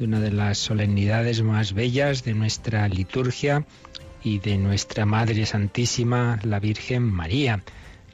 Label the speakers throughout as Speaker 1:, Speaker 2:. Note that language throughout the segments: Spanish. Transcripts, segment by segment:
Speaker 1: de una de las solemnidades más bellas de nuestra liturgia y de nuestra Madre Santísima, la Virgen María,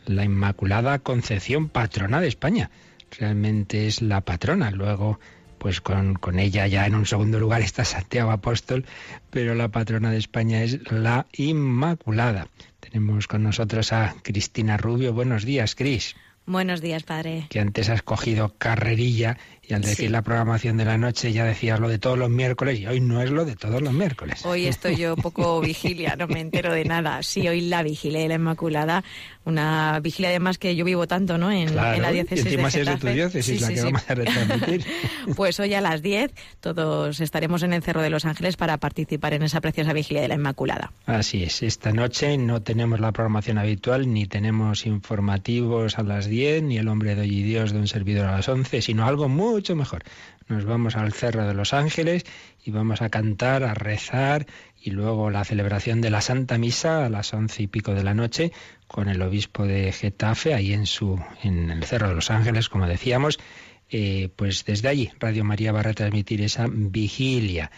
Speaker 1: la Inmaculada Concepción, patrona de España. Realmente es la patrona. Luego, pues con, con ella ya en un segundo lugar está Santiago Apóstol, pero la patrona de España es la Inmaculada. Tenemos con nosotros a Cristina Rubio. Buenos días, Cris.
Speaker 2: Buenos días, padre.
Speaker 1: Que antes has cogido carrerilla y al decir la programación de la noche ya decías lo de todos los miércoles y hoy no es lo de todos los miércoles.
Speaker 2: Hoy estoy yo poco vigilia, no me entero de nada. Sí, hoy la vigilia de la Inmaculada, una vigilia además que yo vivo tanto, ¿no? En, la diócesis y
Speaker 1: encima de es de tu diócesis la que vamos a retransmitir.
Speaker 2: pues hoy a las 10 todos estaremos en el Cerro de los Ángeles para participar en esa preciosa vigilia de la Inmaculada.
Speaker 1: Así es, esta noche no tenemos la programación habitual, ni tenemos informativos a las 10, ni el hombre de hoy y Dios de un servidor a las 11, sino algo muy mucho mejor. Nos vamos al Cerro de los Ángeles y vamos a cantar, a rezar y luego la celebración de la Santa Misa a las once y pico de la noche con el obispo de Getafe ahí en su en el Cerro de los Ángeles, como decíamos. Eh, pues desde allí Radio María va a retransmitir esa vigilia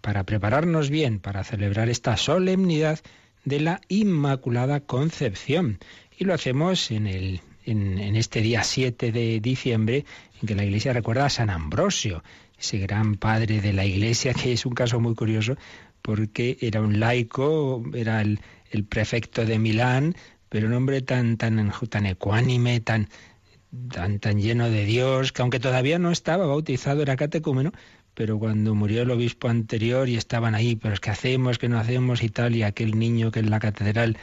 Speaker 1: para prepararnos bien para celebrar esta solemnidad de la Inmaculada Concepción. Y lo hacemos en el en, este día 7 de diciembre, en que la Iglesia recuerda a San Ambrosio, ese gran padre de la Iglesia, que es un caso muy curioso, porque era un laico, era el, prefecto de Milán, pero un hombre tan, tan, tan ecuánime, tan, tan, tan lleno de Dios, que aunque todavía no estaba bautizado, era catecúmeno, pero cuando murió el obispo anterior y estaban ahí, pero es que hacemos, que no hacemos y tal, y aquel niño que en la catedral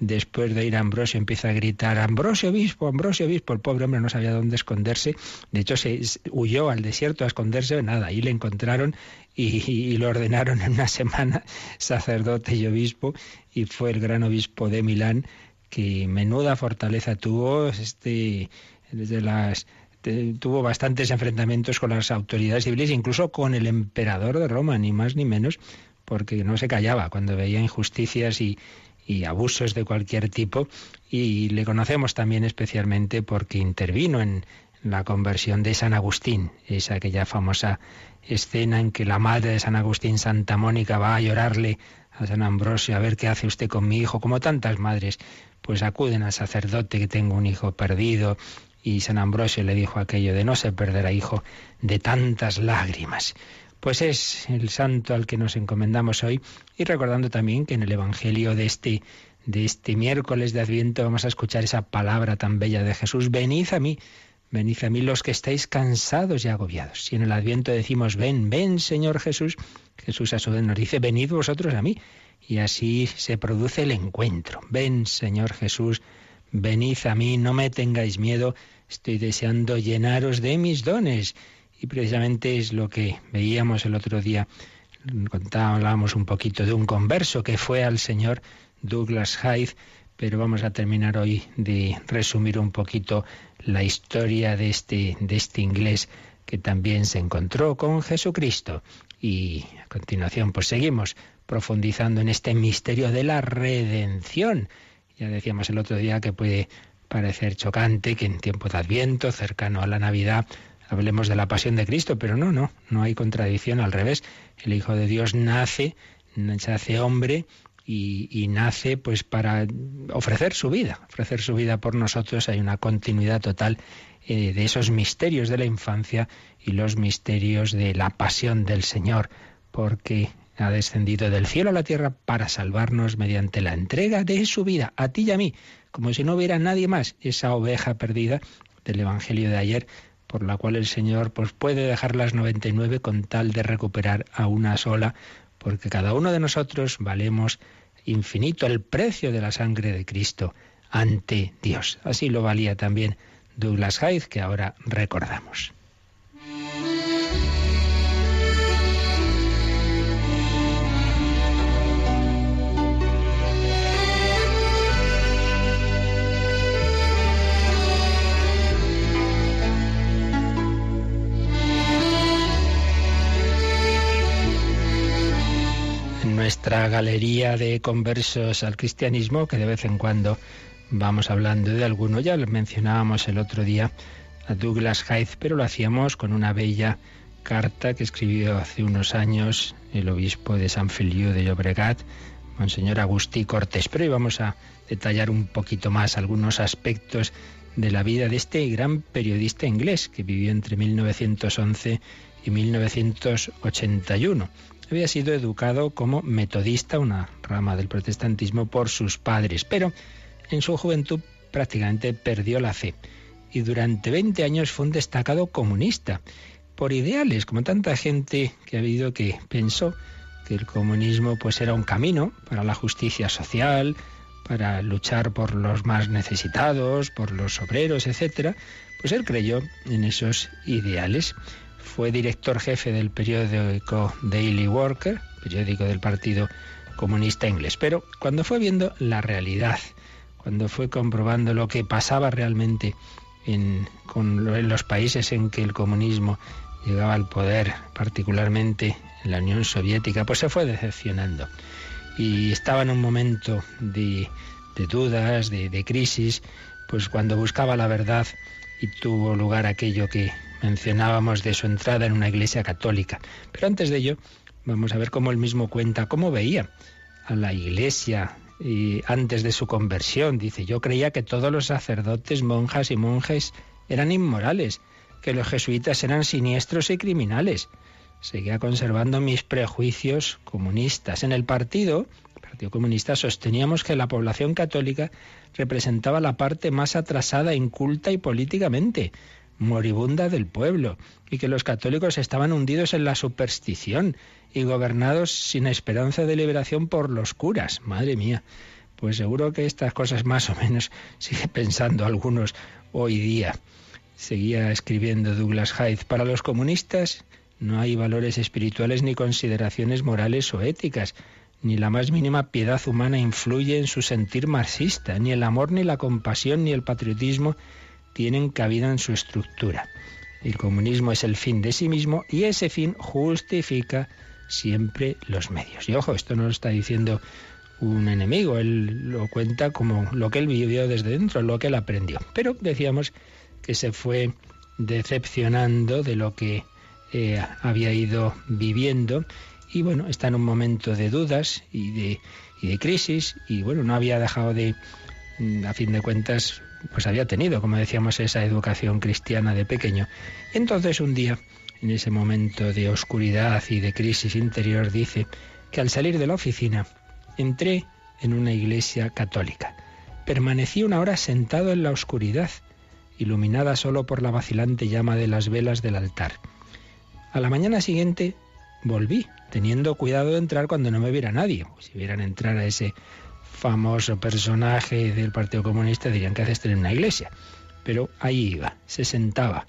Speaker 1: después de ir a Ambrosio empieza a gritar Ambrosio obispo, Ambrosio obispo, el pobre hombre no sabía dónde esconderse, de hecho se huyó al desierto a esconderse, nada, ahí le encontraron y, y, lo ordenaron en una semana sacerdote y obispo y fue el gran obispo de Milán que menuda fortaleza tuvo, este desde las tuvo bastantes enfrentamientos con las autoridades civiles, incluso con el emperador de Roma, ni más ni menos, porque no se callaba cuando veía injusticias y, y abusos de cualquier tipo y le conocemos también especialmente porque intervino en la conversión de San Agustín, esa aquella famosa escena en que la madre de San Agustín, Santa Mónica, va a llorarle a San Ambrosio a ver qué hace usted con mi hijo, como tantas madres, pues acuden al sacerdote que tengo un hijo perdido y San Ambrosio le dijo aquello de no se perderá hijo de tantas lágrimas. Pues es el santo al que nos encomendamos hoy y recordando también que en el Evangelio de este de este miércoles de Adviento vamos a escuchar esa palabra tan bella de Jesús, venid a mí, venid a mí los que estáis cansados y agobiados. Si en el Adviento decimos, ven, ven Señor Jesús, Jesús a su vez nos dice, venid vosotros a mí. Y así se produce el encuentro. Ven Señor Jesús, venid a mí, no me tengáis miedo, estoy deseando llenaros de mis dones. Y precisamente es lo que veíamos el otro día. Contábamos un poquito de un converso que fue al señor Douglas Hyde, pero vamos a terminar hoy de resumir un poquito la historia de este, de este inglés que también se encontró con Jesucristo. Y a continuación, pues seguimos profundizando en este misterio de la redención. Ya decíamos el otro día que puede parecer chocante que en tiempo de Adviento, cercano a la Navidad, hablemos de la pasión de Cristo, pero no, no, no hay contradicción, al revés. El Hijo de Dios nace, se hace hombre y, nace pues para ofrecer su vida, ofrecer su vida por nosotros. Hay una continuidad total eh, de esos misterios de la infancia y los misterios de la pasión del Señor, porque ha descendido del cielo a la tierra para salvarnos mediante la entrega de su vida a ti y a mí, como si no hubiera nadie más, esa oveja perdida del Evangelio de ayer por la cual el Señor pues, puede dejar las 99 con tal de recuperar a una sola, porque cada uno de nosotros valemos infinito el precio de la sangre de Cristo ante Dios. Así lo valía también Douglas Hyde, que ahora recordamos. Nuestra galería de conversos al cristianismo, que de vez en cuando vamos hablando de alguno. Ya lo mencionábamos el otro día a Douglas Hyde, pero lo hacíamos con una bella carta que escribió hace unos años el obispo de San Feliu de Llobregat, Monseñor Agustí Cortés. Pero hoy vamos a detallar un poquito más algunos aspectos de la vida de este gran periodista inglés que vivió entre 1911 y 1981. Había sido educado como metodista, una rama del protestantismo, por sus padres, pero en su juventud prácticamente perdió la fe y durante 20 años fue un destacado comunista por ideales, como tanta gente que ha habido que pensó que el comunismo pues era un camino para la justicia social, para luchar por los más necesitados, por los obreros, etcétera, pues él creyó en esos ideales. Fue director jefe del periódico Daily Worker, periódico del Partido Comunista Inglés. Pero cuando fue viendo la realidad, cuando fue comprobando lo que pasaba realmente en, los países en que el comunismo llegaba al poder, particularmente en la Unión Soviética, pues se fue decepcionando. Y estaba en un momento de, dudas, de, de crisis, pues cuando buscaba la verdad y tuvo lugar aquello que mencionábamos de su entrada en una iglesia católica. Pero antes de ello, vamos a ver cómo él mismo cuenta cómo veía a la iglesia y antes de su conversión. Dice, yo creía que todos los sacerdotes, monjas y monjes eran inmorales que los jesuitas eran siniestros y criminales. Seguía conservando mis prejuicios comunistas. En el partido, el Partido Comunista, sosteníamos que la población católica representaba la parte más atrasada, inculta y políticamente moribunda del pueblo, y que los católicos estaban hundidos en la superstición y gobernados sin esperanza de liberación por los curas. Madre mía, pues seguro que estas cosas más o menos sigue pensando algunos hoy día. Seguía escribiendo Douglas Hyde. Para los comunistas no hay valores espirituales ni consideraciones morales o éticas. Ni la más mínima piedad humana influye en su sentir marxista. Ni el amor, ni la compasión, ni el patriotismo tienen cabida en su estructura. El comunismo es el fin de sí mismo y ese fin justifica siempre los medios. Y ojo, esto no lo está diciendo un enemigo, él lo cuenta como lo que él vivió desde dentro, lo que él aprendió. Pero decíamos que se fue decepcionando de lo que eh, había ido viviendo y bueno, está en un momento de dudas y de, y de crisis y bueno, no había dejado de, mm, a fin de cuentas, pues había tenido, como decíamos, esa educación cristiana de pequeño. Entonces un día, en ese momento de oscuridad y de crisis interior, dice que al salir de la oficina entré en una iglesia católica. Permanecí una hora sentado en la oscuridad iluminada solo por la vacilante llama de las velas del altar. A la mañana siguiente volví, teniendo cuidado de entrar cuando no me viera nadie. Si vieran entrar a ese famoso personaje del Partido Comunista dirían que haces en una iglesia. Pero ahí iba, se sentaba.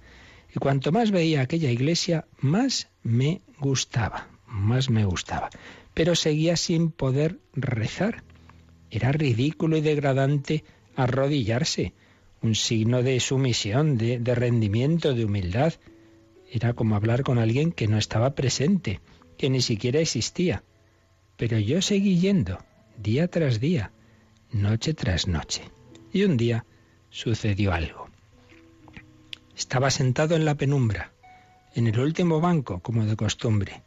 Speaker 1: Y cuanto más veía aquella iglesia, más me gustaba, más me gustaba. Pero seguía sin poder rezar. Era ridículo y degradante arrodillarse un signo de sumisión, de, de rendimiento, de humildad. Era como hablar con alguien que no estaba presente, que ni siquiera existía. Pero yo seguí yendo, día tras día, noche tras noche. Y un día sucedió algo. Estaba sentado en la penumbra, en el último banco, como de costumbre,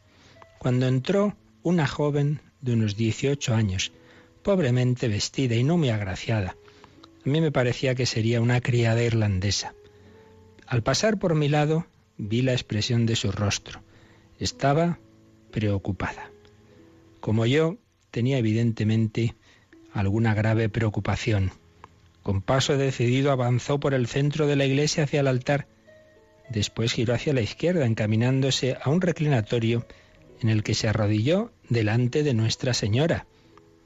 Speaker 1: cuando entró una joven de unos 18 años, pobremente vestida y no muy agraciada, a mí me parecía que sería una criada irlandesa. Al pasar por mi lado vi la expresión de su rostro. Estaba preocupada. Como yo, tenía evidentemente alguna grave preocupación. Con paso decidido avanzó por el centro de la iglesia hacia el altar. Después giró hacia la izquierda, encaminándose a un reclinatorio en el que se arrodilló delante de Nuestra Señora,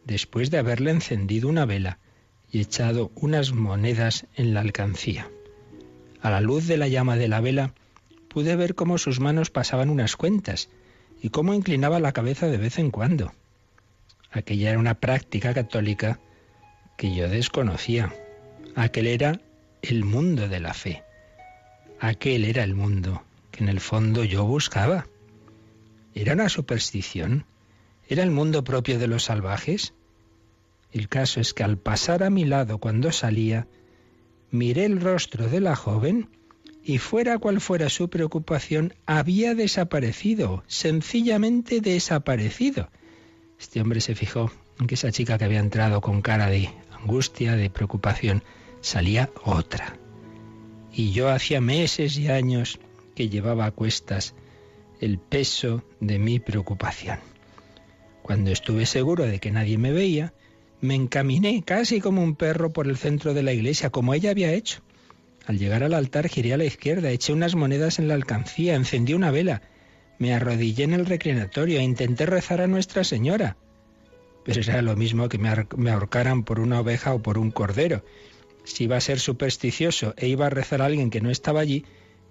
Speaker 1: después de haberle encendido una vela y echado unas monedas en la alcancía. A la luz de la llama de la vela pude ver cómo sus manos pasaban unas cuentas y cómo inclinaba la cabeza de vez en cuando. Aquella era una práctica católica que yo desconocía. Aquel era el mundo de la fe. Aquel era el mundo que en el fondo yo buscaba. ¿Era una superstición? ¿Era el mundo propio de los salvajes? El caso es que al pasar a mi lado cuando salía, miré el rostro de la joven y fuera cual fuera su preocupación, había desaparecido, sencillamente desaparecido. Este hombre se fijó en que esa chica que había entrado con cara de angustia, de preocupación, salía otra. Y yo hacía meses y años que llevaba a cuestas el peso de mi preocupación. Cuando estuve seguro de que nadie me veía, me encaminé casi como un perro por el centro de la iglesia, como ella había hecho. Al llegar al altar giré a la izquierda, eché unas monedas en la alcancía, encendí una vela, me arrodillé en el reclinatorio e intenté rezar a Nuestra Señora. Pero era lo mismo que me ahorcaran por una oveja o por un cordero. Si iba a ser supersticioso e iba a rezar a alguien que no estaba allí,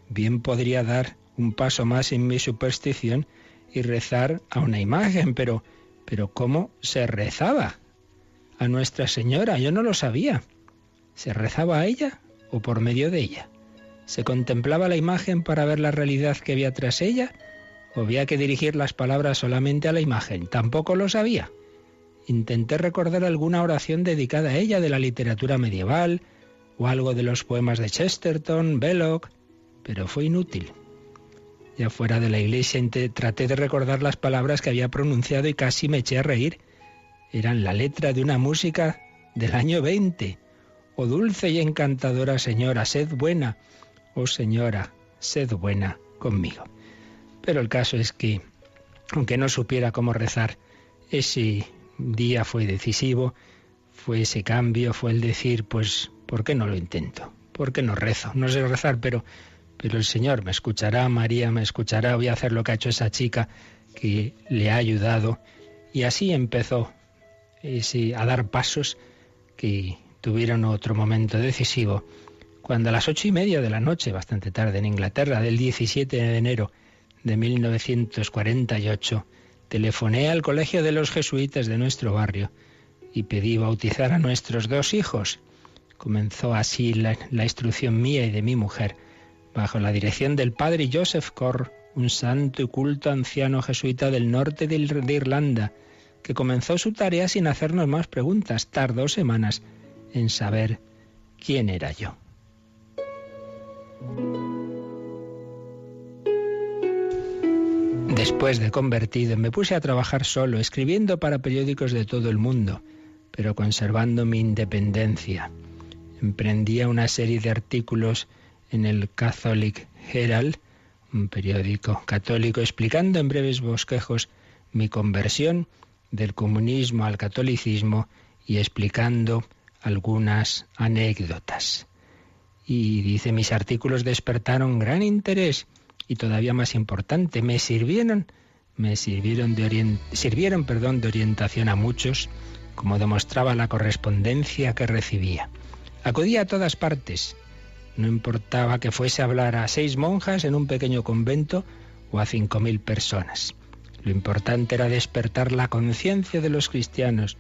Speaker 1: bien podría dar un paso más en mi superstición y rezar a una imagen, pero pero ¿cómo se rezaba? A Nuestra Señora, yo no lo sabía. ¿Se rezaba a ella o por medio de ella? ¿Se contemplaba la imagen para ver la realidad que había tras ella? ¿O había que dirigir las palabras solamente a la imagen? Tampoco lo sabía. Intenté recordar alguna oración dedicada a ella de la literatura medieval o algo de los poemas de Chesterton, Belloc, pero fue inútil. Ya fuera de la iglesia traté de recordar las palabras que había pronunciado y casi me eché a reír. Eran la letra de una música del año 20. Oh dulce y encantadora señora, sed buena. Oh señora, sed buena conmigo. Pero el caso es que, aunque no supiera cómo rezar, ese día fue decisivo, fue ese cambio, fue el decir, pues, ¿por qué no lo intento? ¿Por qué no rezo? No sé rezar, pero pero el Señor me escuchará, María me escuchará, voy a hacer lo que ha hecho esa chica que le ha ayudado. Y así empezó a dar pasos que tuvieron otro momento decisivo, cuando a las ocho y media de la noche, bastante tarde en Inglaterra, del 17 de enero de 1948, telefoné al colegio de los jesuitas de nuestro barrio y pedí bautizar a nuestros dos hijos. Comenzó así la, instrucción mía y de mi mujer bajo la dirección del padre Joseph Corr, un santo y culto anciano jesuita del norte de Irlanda, que comenzó su tarea sin hacernos más preguntas. Tardó semanas en saber quién era yo. Después de convertido, me puse a trabajar solo, escribiendo para periódicos de todo el mundo, pero conservando mi independencia. Emprendía una serie de artículos en el Catholic Herald, un periódico católico, explicando en breves bosquejos mi conversión del comunismo al catolicismo y explicando algunas anécdotas. Y dice, mis artículos despertaron gran interés y todavía más importante, me sirvieron, me sirvieron de, sirvieron, perdón, de orientación a muchos, como demostraba la correspondencia que recibía. Acudía a todas partes, no importaba que fuese a hablar a seis monjas en un pequeño convento o a cinco mil personas. Lo importante era despertar la conciencia de los cristianos,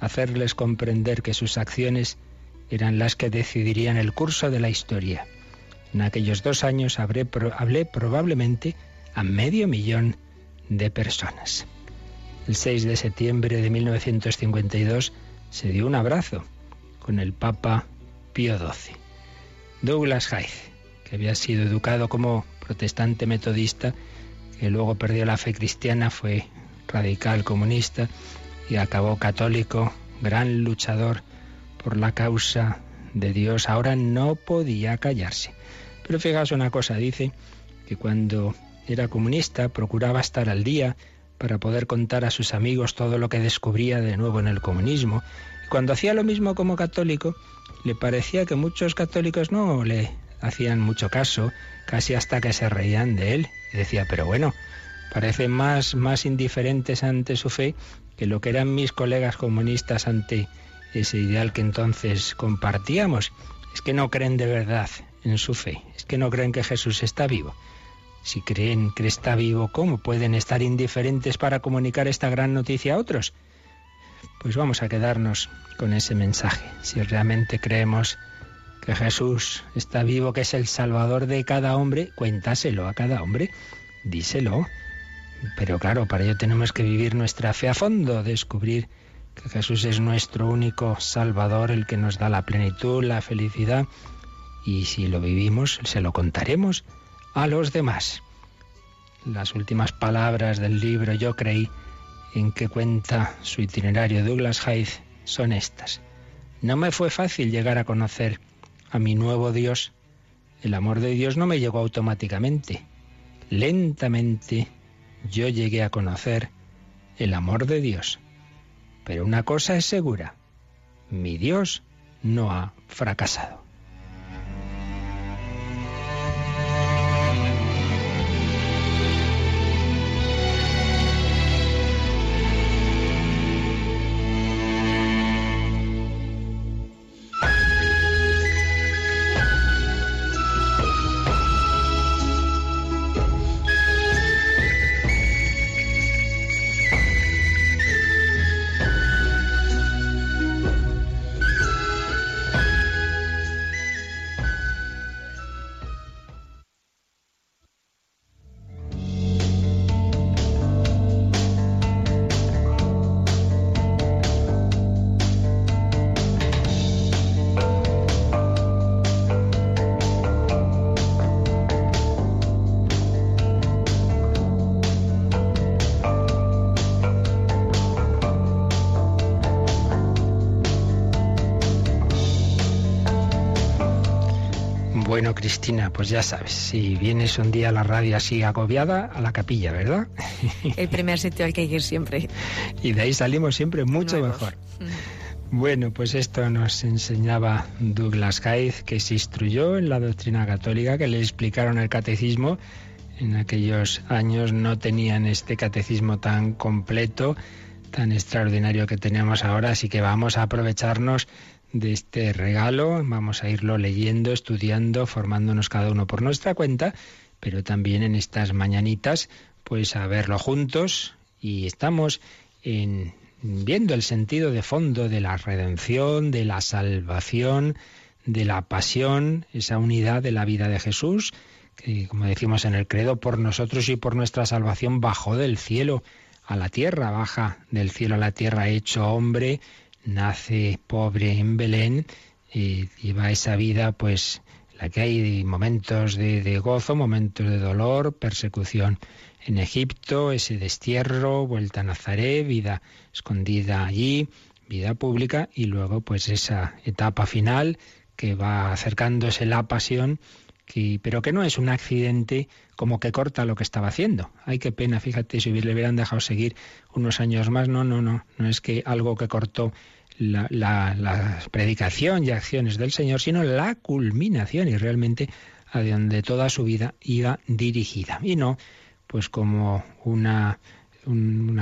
Speaker 1: hacerles comprender que sus acciones eran las que decidirían el curso de la historia. En aquellos dos años hablé, hablé probablemente a medio millón de personas. El 6 de septiembre de 1952 se dio un abrazo con el Papa Pío XII. Douglas Hyde, que había sido educado como protestante metodista, que luego perdió la fe cristiana, fue radical comunista y acabó católico, gran luchador por la causa de Dios, ahora no podía callarse. Pero fijaos una cosa, dice que cuando era comunista procuraba estar al día para poder contar a sus amigos todo lo que descubría de nuevo en el comunismo. Y cuando hacía lo mismo como católico, le parecía que muchos católicos no le hacían mucho caso, casi hasta que se reían de él. Y decía, pero bueno, parecen más, más indiferentes ante su fe que lo que eran mis colegas comunistas ante ese ideal que entonces compartíamos. Es que no creen de verdad en su fe, es que no creen que Jesús está vivo. Si creen que está vivo, ¿cómo pueden estar indiferentes para comunicar esta gran noticia a otros? Pues vamos a quedarnos con ese mensaje. Si realmente creemos que Jesús está vivo, que es el Salvador de cada hombre, cuéntaselo a cada hombre, díselo. Pero claro, para ello tenemos que vivir nuestra fe a fondo, descubrir que Jesús es nuestro único Salvador, el que nos da la plenitud, la felicidad, y si lo vivimos, se lo contaremos a los demás. Las últimas palabras del libro Yo creí, en que cuenta su itinerario Douglas Hyde, son estas. No me fue fácil llegar a conocer a mi nuevo Dios. El amor de Dios no me llegó automáticamente. Lentamente yo llegué a conocer el amor de Dios. Pero una cosa es segura, mi Dios no ha fracasado. Cristina, pues ya sabes, si vienes un día a la radio así agobiada, a la capilla, ¿verdad?
Speaker 2: El primer sitio al que hay que ir siempre.
Speaker 1: Y de ahí salimos siempre mucho mejor. Mm. Bueno, pues esto nos enseñaba Douglas Hyde, que se instruyó en la doctrina católica, que le explicaron el catecismo. En aquellos años no tenían este catecismo tan completo, tan extraordinario que tenemos ahora, así que vamos a aprovecharnos de este regalo. Vamos a irlo leyendo, estudiando, formándonos cada uno por nuestra cuenta, pero también en estas mañanitas, pues a verlo juntos. Y estamos en, viendo el sentido de fondo de la redención, de la salvación, de la pasión, esa unidad de la vida de Jesús, que como decimos en el credo, por nosotros y por nuestra salvación bajó del cielo a la tierra, baja del cielo a la tierra hecho hombre, nace pobre en Belén y lleva esa vida pues la que hay momentos de, gozo, momentos de dolor, persecución en Egipto, ese destierro, vuelta a Nazaret, vida escondida allí, vida pública y luego pues esa etapa final que va acercándose la pasión, pero que no es un accidente como que corta lo que estaba haciendo. Ay, qué pena, fíjate, si le hubieran dejado seguir unos años más, no, no, no, no es que algo que cortó la, predicación y acciones del Señor, sino la culminación y realmente a donde toda su vida iba dirigida. Y no, pues como una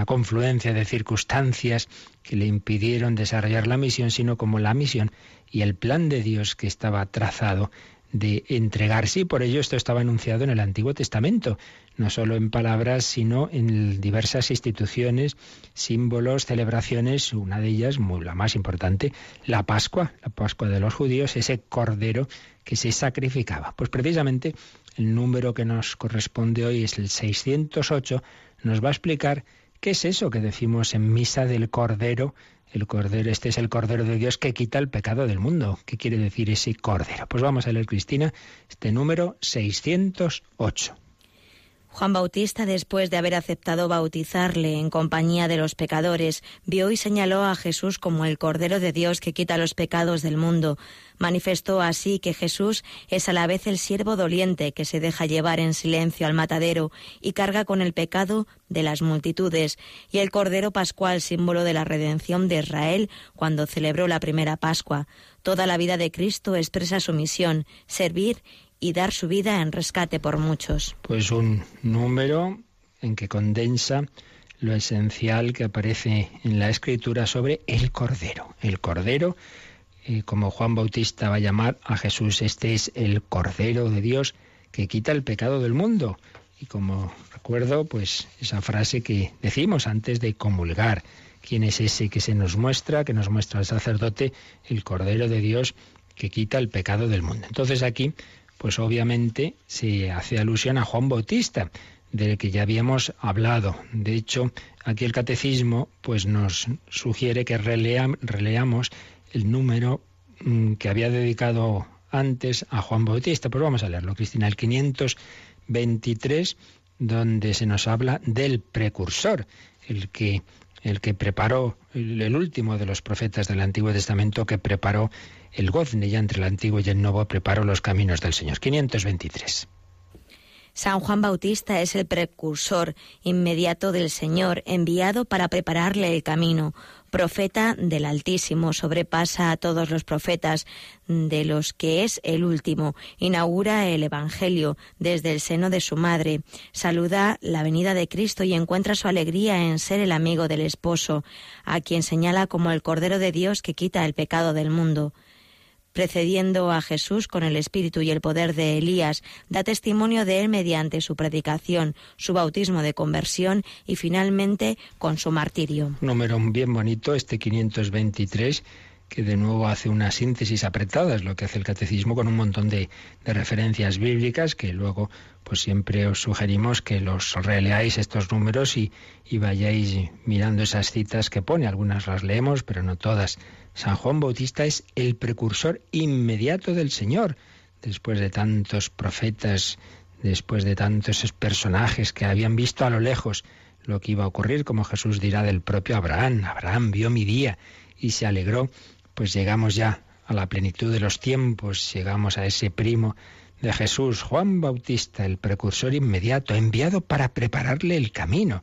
Speaker 1: confluencia de circunstancias que le impidieron desarrollar la misión, sino como la misión y el plan de Dios que estaba trazado de entregarse y por ello esto estaba anunciado en el Antiguo Testamento, no solo en palabras, sino en diversas instituciones, símbolos, celebraciones, una de ellas, muy, la más importante, la Pascua, la Pascua de los judíos, ese cordero que se sacrificaba. Pues precisamente el número que nos corresponde hoy es el 608, nos va a explicar qué es eso que decimos en misa del cordero el Cordero, este es el Cordero de Dios que quita el pecado del mundo. ¿Qué quiere decir ese Cordero? Pues vamos a leer, Cristina, este número 608.
Speaker 3: Juan Bautista, después de haber aceptado bautizarle en compañía de los pecadores, vio y señaló a Jesús como el Cordero de Dios que quita los pecados del mundo. Manifestó así que Jesús es a la vez el siervo doliente que se deja llevar en silencio al matadero y carga con el pecado de las multitudes, y el Cordero Pascual, símbolo de la redención de Israel cuando celebró la primera Pascua. Toda la vida de Cristo expresa su misión, servir y dar su vida en rescate por muchos.
Speaker 1: Pues un número en que condensa lo esencial que aparece en la escritura sobre el Cordero. El Cordero, eh, como Juan Bautista va a llamar a Jesús, este es el Cordero de Dios que quita el pecado del mundo. Y como recuerdo, pues esa frase que decimos antes de comulgar, ¿quién es ese que se nos muestra, que nos muestra el sacerdote, el Cordero de Dios que quita el pecado del mundo? Entonces aquí pues obviamente se hace alusión a Juan Bautista. del que ya habíamos hablado. De hecho, aquí el catecismo pues nos sugiere que releamos el número mm, que había dedicado antes a Juan Bautista. Pues vamos a leerlo, Cristina, el 523, donde se nos habla del precursor, el que, el que preparó, el, último de los profetas del Antiguo Testamento que preparó el gozne ya entre el Antiguo y el Nuevo, preparó los caminos del Señor. 523.
Speaker 3: San Juan Bautista es el precursor inmediato del Señor, enviado para prepararle el camino. Profeta del Altísimo, sobrepasa a todos los profetas, de los que es el último. Inaugura el Evangelio desde el seno de su madre. Saluda la venida de Cristo y encuentra su alegría en ser el amigo del esposo, a quien señala como el Cordero de Dios que quita el pecado del mundo precediendo a Jesús con el espíritu y el poder de Elías, da testimonio de él mediante su predicación, su bautismo de conversión y finalmente con su martirio.
Speaker 1: Número bien bonito, este 523 que de nuevo hace una síntesis apretada, es lo que hace el catecismo con un montón de, de, referencias bíblicas que luego pues siempre os sugerimos que los releáis estos números y, y vayáis mirando esas citas que pone. Algunas las leemos, pero no todas. San Juan Bautista es el precursor inmediato del Señor, después de tantos profetas, después de tantos personajes que habían visto a lo lejos lo que iba a ocurrir, como Jesús dirá del propio Abraham. Abraham vio mi día y se alegró, pues llegamos ya a la plenitud de los tiempos, llegamos a ese primo de Jesús, Juan Bautista, el precursor inmediato, enviado para prepararle el camino.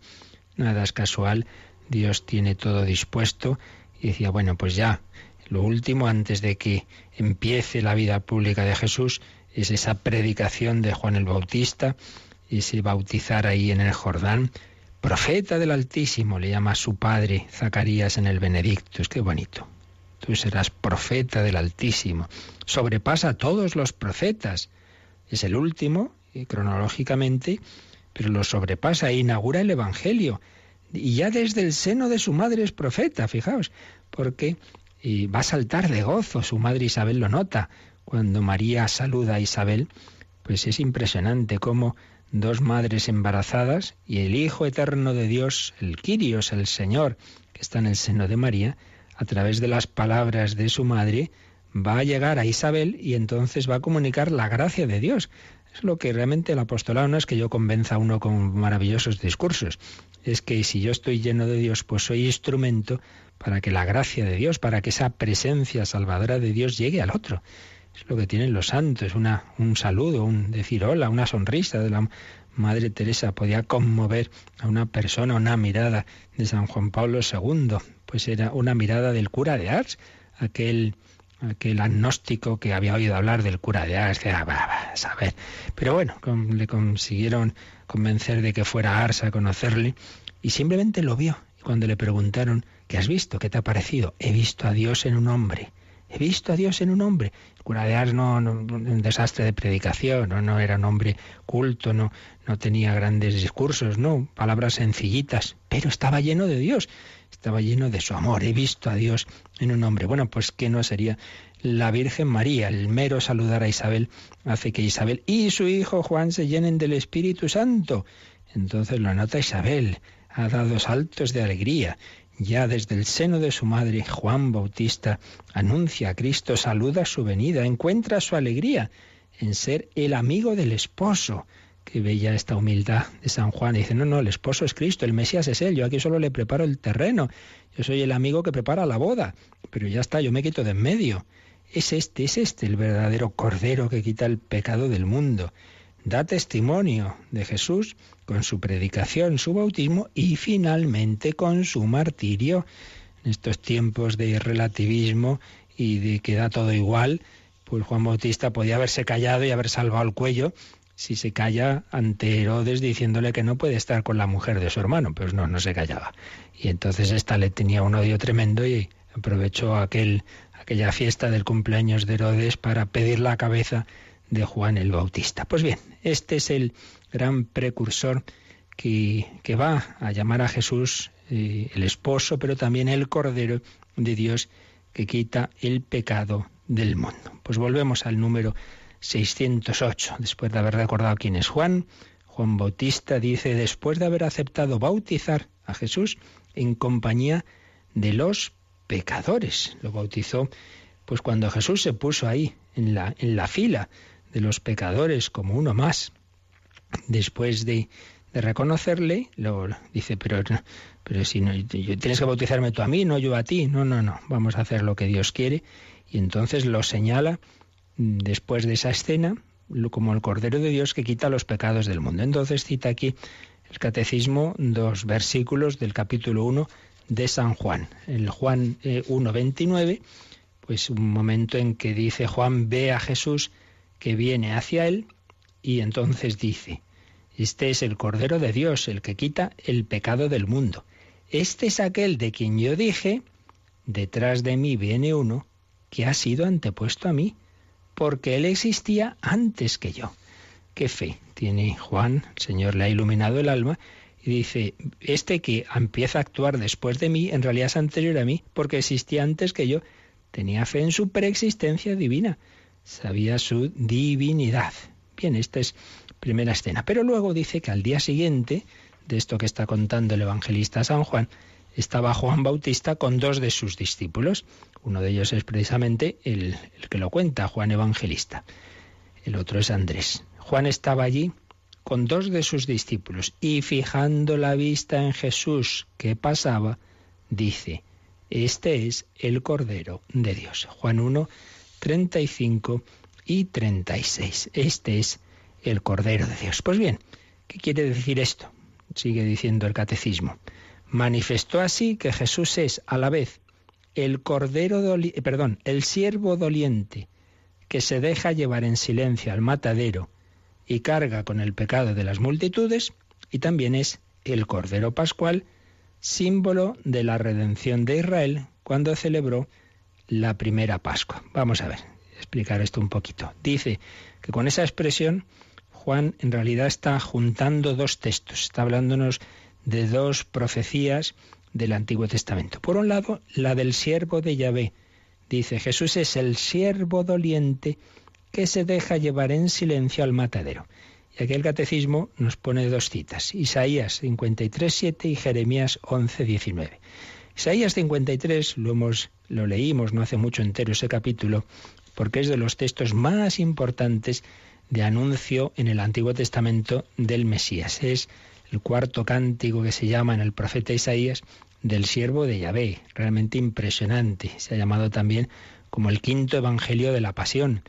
Speaker 1: Nada es casual, Dios tiene todo dispuesto y decía, bueno, pues ya, lo último antes de que empiece la vida pública de Jesús es esa predicación de Juan el Bautista, ese bautizar ahí en el Jordán. Profeta del Altísimo, le llama a su padre Zacarías en el Benedicto. Es que bonito. Tú serás profeta del Altísimo. Sobrepasa a todos los profetas. Es el último, y cronológicamente, pero lo sobrepasa e inaugura el Evangelio y ya desde el seno de su madre es profeta, fijaos, porque y va a saltar de gozo, su madre Isabel lo nota. Cuando María saluda a Isabel, pues es impresionante cómo dos madres embarazadas y el Hijo Eterno de Dios, el Quirios, el Señor, que está en el seno de María, a través de las palabras de su madre, va a llegar a Isabel y entonces va a comunicar la gracia de Dios. Es lo que realmente el apostolado no es que yo convenza a uno con maravillosos discursos, es que si yo estoy lleno de Dios, pues soy instrumento para que la gracia de Dios, para que esa presencia salvadora de Dios llegue al otro. Es lo que tienen los santos, una, un saludo, un decir hola, una sonrisa de la Madre Teresa podía conmover a una persona, una mirada de San Juan Pablo II, pues era una mirada del cura de Ars, aquel aquel agnóstico que había oído hablar del cura de Ars, decía, a saber. Pero bueno, le consiguieron convencer de que fuera Ars a conocerle y simplemente lo vio. Y cuando le preguntaron, ¿qué has visto? ¿Qué te ha parecido? He visto a Dios en un hombre. He visto a Dios en un hombre. El cura de Ars no, un desastre de predicación, no, no era un hombre culto, no, no tenía grandes discursos, no, palabras sencillitas, pero estaba lleno de Dios estaba lleno de su amor. He visto a Dios en un hombre. Bueno, pues que no sería la Virgen María. El mero saludar a Isabel hace que Isabel y su hijo Juan se llenen del Espíritu Santo. Entonces lo anota Isabel. Ha dado saltos de alegría. Ya desde el seno de su madre, Juan Bautista anuncia a Cristo, saluda su venida, encuentra su alegría en ser el amigo del esposo. Qué bella esta humildad de San Juan. Y dice, no, no, el esposo es Cristo, el Mesías es Él, yo aquí solo le preparo el terreno, yo soy el amigo que prepara la boda, pero ya está, yo me quito de en medio. Es este, es este el verdadero Cordero que quita el pecado del mundo. Da testimonio de Jesús con su predicación, su bautismo y finalmente con su martirio. En estos tiempos de relativismo y de que da todo igual, pues Juan Bautista podía haberse callado y haber salvado el cuello si se calla ante Herodes diciéndole que no puede estar con la mujer de su hermano, pero no, no se callaba. Y entonces esta le tenía un odio tremendo y aprovechó aquel, aquella fiesta del cumpleaños de Herodes para pedir la cabeza de Juan el Bautista. Pues bien, este es el gran precursor que, que va a llamar a Jesús eh, el esposo, pero también el Cordero de Dios que quita el pecado del mundo. Pues volvemos al número 608, después de haber recordado quién es Juan. Juan Bautista dice, después de haber aceptado bautizar a Jesús en compañía de los pecadores. Lo bautizó pues cuando Jesús se puso ahí en la, en la fila de los pecadores como uno más. Después de, de reconocerle, lo dice, pero, pero si no, tienes que bautizarme tú a mí, no yo a ti. No, no, no, vamos a hacer lo que Dios quiere. Y entonces lo señala mm, después de esa escena como el Cordero de Dios que quita los pecados del mundo. Entonces cita aquí el Catecismo dos versículos del capítulo 1 de San Juan. El Juan 1.29, eh, pues un momento en que dice Juan ve a Jesús que viene hacia él y entonces dice, este es el Cordero de Dios, el que quita el pecado del mundo. Este es aquel de quien yo dije, detrás de mí viene uno que ha sido antepuesto a mí, porque él existía antes que yo. Qué fe tiene Juan, el Señor le ha iluminado el alma, y dice, este que empieza a actuar después de mí, en realidad es anterior a mí, porque existía antes que yo. Tenía fe en su preexistencia divina, sabía su divinidad. Bien, esta es primera escena. Pero luego dice que al día siguiente, de esto que está contando el evangelista San Juan, estaba Juan Bautista con dos de sus discípulos. Uno de ellos es precisamente el, el que lo cuenta, Juan Evangelista. El otro es Andrés. Juan estaba allí con dos de sus discípulos y fijando la vista en Jesús que pasaba, dice, este es el Cordero de Dios. Juan 1, 35 y 36. Este es el Cordero de Dios. Pues bien, ¿qué quiere decir esto? Sigue diciendo el catecismo. Manifestó así que Jesús es a la vez el Cordero, perdón, el siervo doliente que se deja llevar en silencio al matadero y carga con el pecado de las multitudes, y también es el Cordero Pascual, símbolo de la redención de Israel cuando celebró la primera Pascua. Vamos a ver, explicar esto un poquito. Dice que con esa expresión Juan en realidad está juntando dos textos, está hablándonos de dos profecías del Antiguo Testamento. Por un lado, la del siervo de Yahvé. Dice, Jesús es el siervo doliente que se deja llevar en silencio al matadero. Y aquí el catecismo nos pone dos citas, Isaías 53.7 y Jeremías 11.19. Isaías 53 lo, hemos, lo leímos no hace mucho entero ese capítulo, porque es de los textos más importantes de anuncio en el Antiguo Testamento del Mesías. Es el cuarto cántico que se llama en el profeta Isaías del siervo de Yahvé, realmente impresionante. Se ha llamado también como el quinto evangelio de la pasión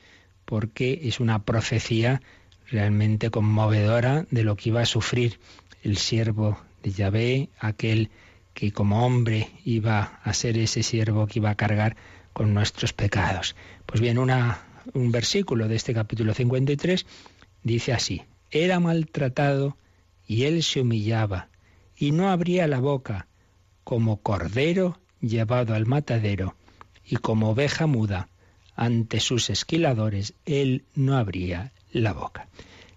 Speaker 1: porque es una profecía realmente conmovedora de lo que iba a sufrir el siervo de Yahvé, aquel que como hombre iba a ser ese siervo que iba a cargar con nuestros pecados. Pues bien, una, un versículo de este capítulo 53 dice así, era maltratado y él se humillaba y no abría la boca como cordero llevado al matadero y como oveja muda ante sus esquiladores, él no abría la boca.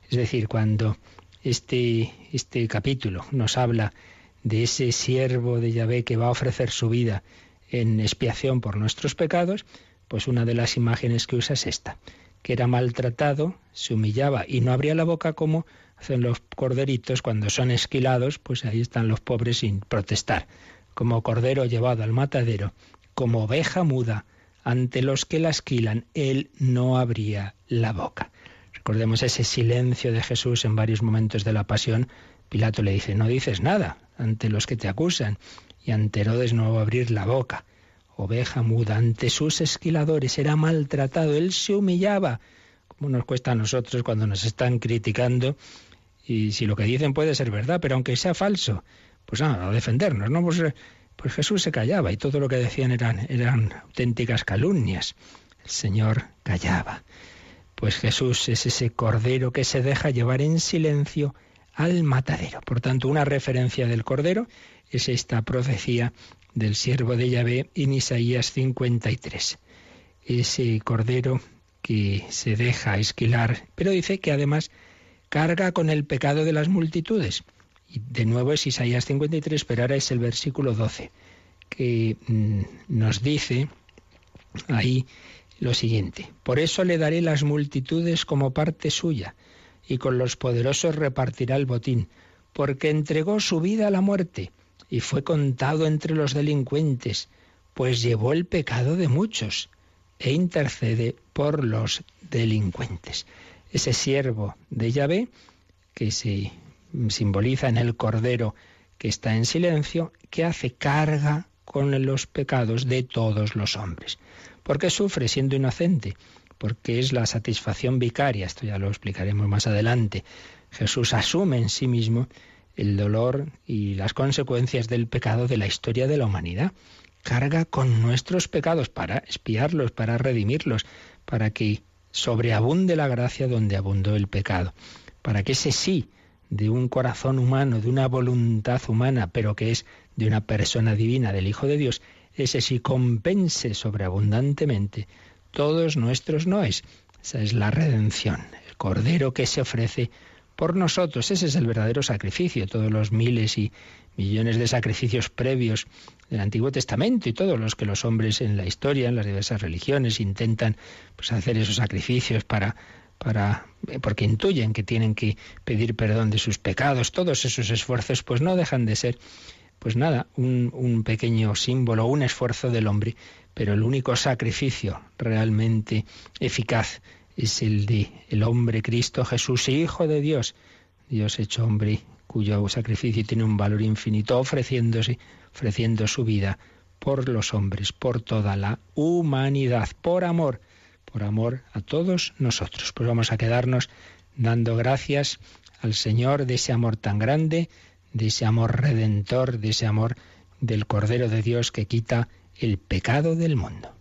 Speaker 1: Es decir, cuando este, este capítulo nos habla de ese siervo de Yahvé que va a ofrecer su vida en expiación por nuestros pecados, pues una de las imágenes que usa es esta, que era maltratado, se humillaba y no abría la boca como hacen los corderitos cuando son esquilados, pues ahí están los pobres sin protestar, como cordero llevado al matadero, como oveja muda, ante los que la esquilan, él no abría la boca. Recordemos ese silencio de Jesús en varios momentos de la pasión. Pilato le dice, no dices nada ante los que te acusan, y ante Herodes no abrir la boca. Oveja muda ante sus esquiladores, era maltratado, él se humillaba. como nos cuesta a nosotros cuando nos están criticando? Y si lo que dicen puede ser verdad, pero aunque sea falso, pues nada, a defendernos, ¿no? Pues pues Jesús se callaba y todo lo que decían eran, eran auténticas calumnias. El Señor callaba. Pues Jesús es ese cordero que se deja llevar en silencio al matadero. Por tanto, una referencia del cordero es esta profecía del siervo de Yahvé en Isaías 53. Ese cordero que se deja esquilar, pero dice que además carga con el pecado de las multitudes. Y de nuevo es Isaías 53, pero ahora es el versículo 12, que mm, nos dice ahí lo siguiente, por eso le daré las multitudes como parte suya, y con los poderosos repartirá el botín, porque entregó su vida a la muerte y fue contado entre los delincuentes, pues llevó el pecado de muchos e intercede por los delincuentes. Ese siervo de Yahvé que se simboliza en el Cordero que está en silencio, que hace carga con los pecados de todos los hombres. ¿Por qué sufre siendo inocente? Porque es la satisfacción vicaria, esto ya lo explicaremos más adelante. Jesús asume en sí mismo el dolor y las consecuencias del pecado de la historia de la humanidad. Carga con nuestros pecados para espiarlos, para redimirlos, para que sobreabunde la gracia donde abundó el pecado, para que ese sí de un corazón humano, de una voluntad humana, pero que es de una persona divina, del Hijo de Dios, ese sí compense sobreabundantemente todos nuestros noes. Esa es la redención, el Cordero que se ofrece por nosotros. Ese es el verdadero sacrificio. Todos los miles y millones de sacrificios previos del Antiguo Testamento y todos los que los hombres en la historia, en las diversas religiones, intentan pues, hacer esos sacrificios para para porque intuyen que tienen que pedir perdón de sus pecados, todos esos esfuerzos pues no dejan de ser pues nada, un, un pequeño símbolo, un esfuerzo del hombre, pero el único sacrificio realmente eficaz es el de el hombre Cristo Jesús, Hijo de Dios, Dios hecho hombre, cuyo sacrificio tiene un valor infinito, ofreciéndose, ofreciendo su vida por los hombres, por toda la humanidad, por amor por amor a todos nosotros. Pues vamos a quedarnos dando gracias al Señor de ese amor tan grande, de ese amor redentor, de ese amor del Cordero de Dios que quita el pecado del mundo.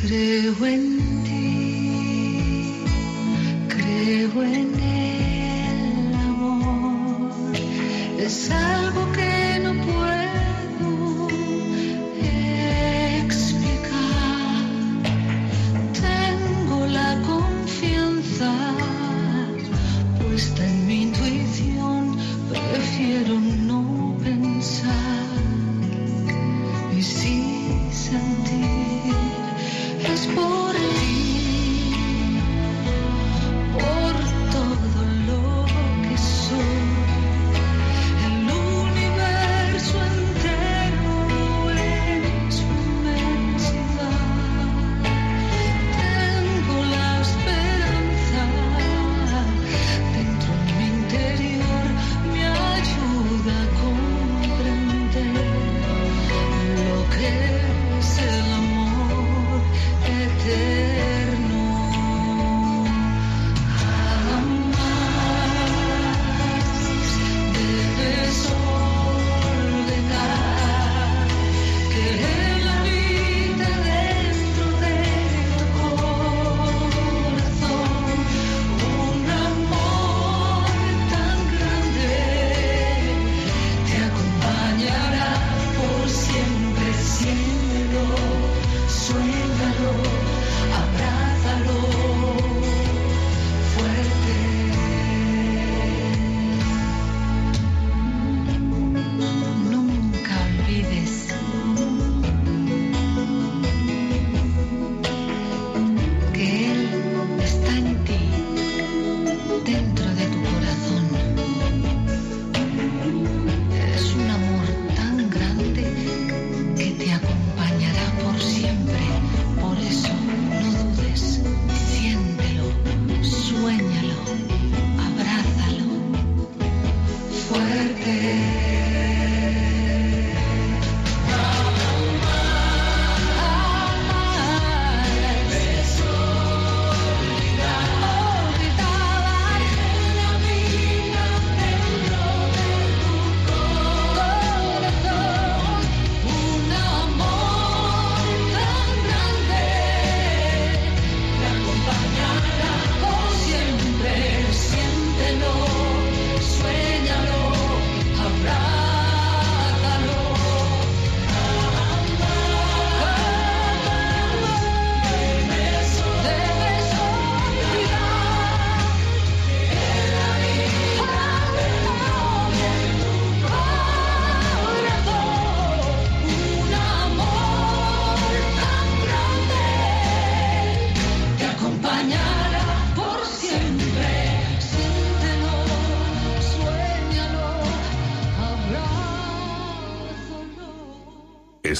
Speaker 4: Creo en es algo que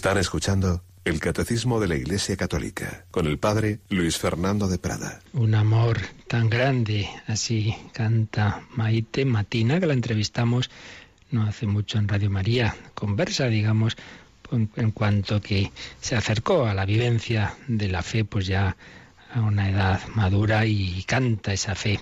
Speaker 4: Están escuchando el Catecismo de la Iglesia Católica con el Padre Luis Fernando de Prada.
Speaker 1: Un amor tan grande, así canta Maite Matina, que la entrevistamos no hace mucho en Radio María. Conversa, digamos, en cuanto que se acercó a la vivencia de la fe, pues ya a una edad madura y canta esa fe,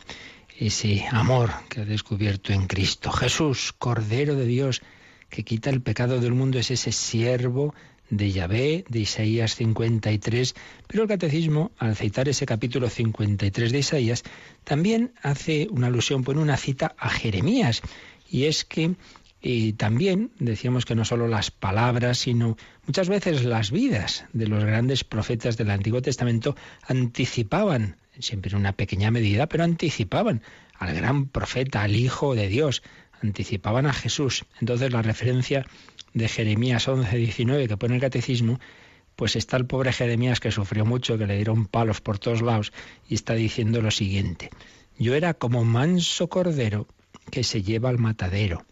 Speaker 1: ese amor que ha descubierto en Cristo. Jesús, Cordero de Dios, que quita el pecado del mundo, es ese siervo de Yahvé, de Isaías 53, pero el catecismo, al citar ese capítulo 53 de Isaías, también hace una alusión, pone una cita a Jeremías, y es que y también decíamos que no solo las palabras, sino muchas veces las vidas de los grandes profetas del Antiguo Testamento anticipaban, siempre en una pequeña medida, pero anticipaban al gran profeta, al Hijo de Dios, anticipaban a Jesús. Entonces la referencia de Jeremías 11, 19 que pone el catecismo, pues está el pobre Jeremías que sufrió mucho, que le dieron palos por todos lados, y está diciendo lo siguiente, yo era como manso cordero que se lleva al matadero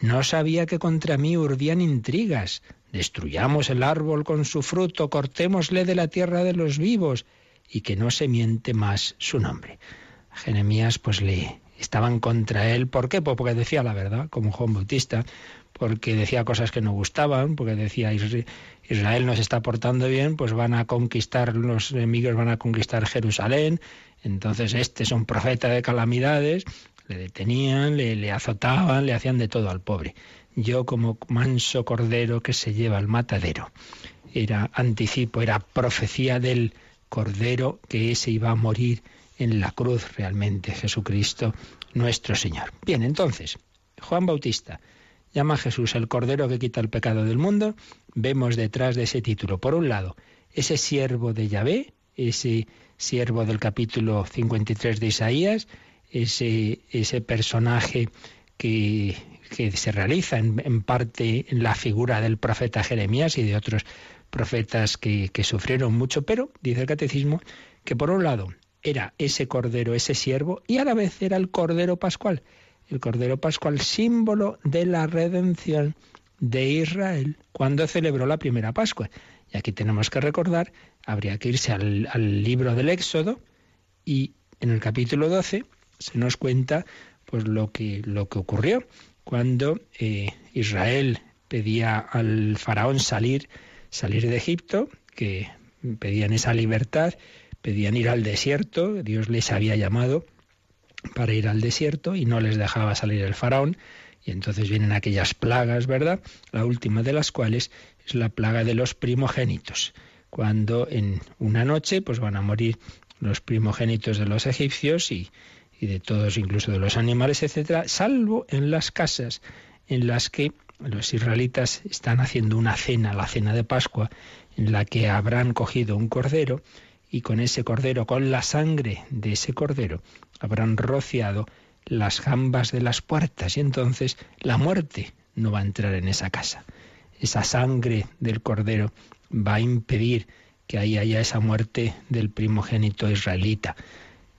Speaker 1: no sabía que contra mí urdían intrigas. Destruyamos el árbol con su fruto, cortémosle de la tierra de los vivos, y que no se miente más su nombre. Jeremías pues le estaban contra él. ¿Por qué? Pues porque decía la verdad, como Juan Bautista, porque decía cosas que no gustaban, porque decía Israel nos está portando bien, pues van a conquistar, los enemigos van a conquistar Jerusalén, entonces este es un profeta de calamidades, le detenían, le, azotaban, le hacían de todo al pobre. Yo como manso cordero que se lleva al matadero. Era anticipo, era profecía del cordero que ese iba a morir en la cruz realmente, Jesucristo nuestro Señor. Bien, entonces, Juan Bautista llama a Jesús el cordero que quita el pecado del mundo. Vemos detrás de ese título, por un lado, ese siervo de Yahvé, ese siervo del capítulo 53 de Isaías, ese, ese personaje que, se realiza en, parte en la figura del profeta Jeremías y de otros profetas que, que sufrieron mucho, pero dice el catecismo que por un lado era ese cordero, ese siervo, y a la vez era el cordero pascual, el cordero pascual símbolo de la redención de Israel cuando celebró la primera Pascua. Y aquí tenemos que recordar, habría que irse al, al libro del Éxodo y en el capítulo 12 se nos cuenta pues lo que, lo que ocurrió cuando eh, Israel pedía al faraón salir, salir de Egipto, que pedían esa libertad, pedían ir al desierto, Dios les había llamado para ir al desierto y no les dejaba salir el faraón, y entonces vienen aquellas plagas, ¿verdad? La última de las cuales es la plaga de los primogénitos, cuando en una noche pues van a morir los primogénitos de los egipcios y, y de todos, incluso de los animales, etcétera, salvo en las casas en las que los israelitas están haciendo una cena, la cena de Pascua, en la que habrán cogido un cordero y con ese cordero, con la sangre de ese cordero, habrán rociado las jambas de las puertas y entonces la muerte no va a entrar en esa casa. Esa sangre del cordero va a impedir que ahí haya esa muerte del primogénito israelita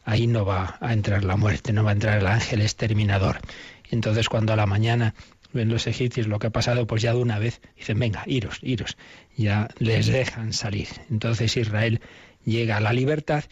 Speaker 1: ahí no va a entrar la muerte, no va a entrar el ángel exterminador. Entonces cuando a la mañana ven los egipcios lo que ha pasado, pues ya de una vez dicen, venga, iros, iros, ya les dejan salir. Entonces Israel llega a la libertad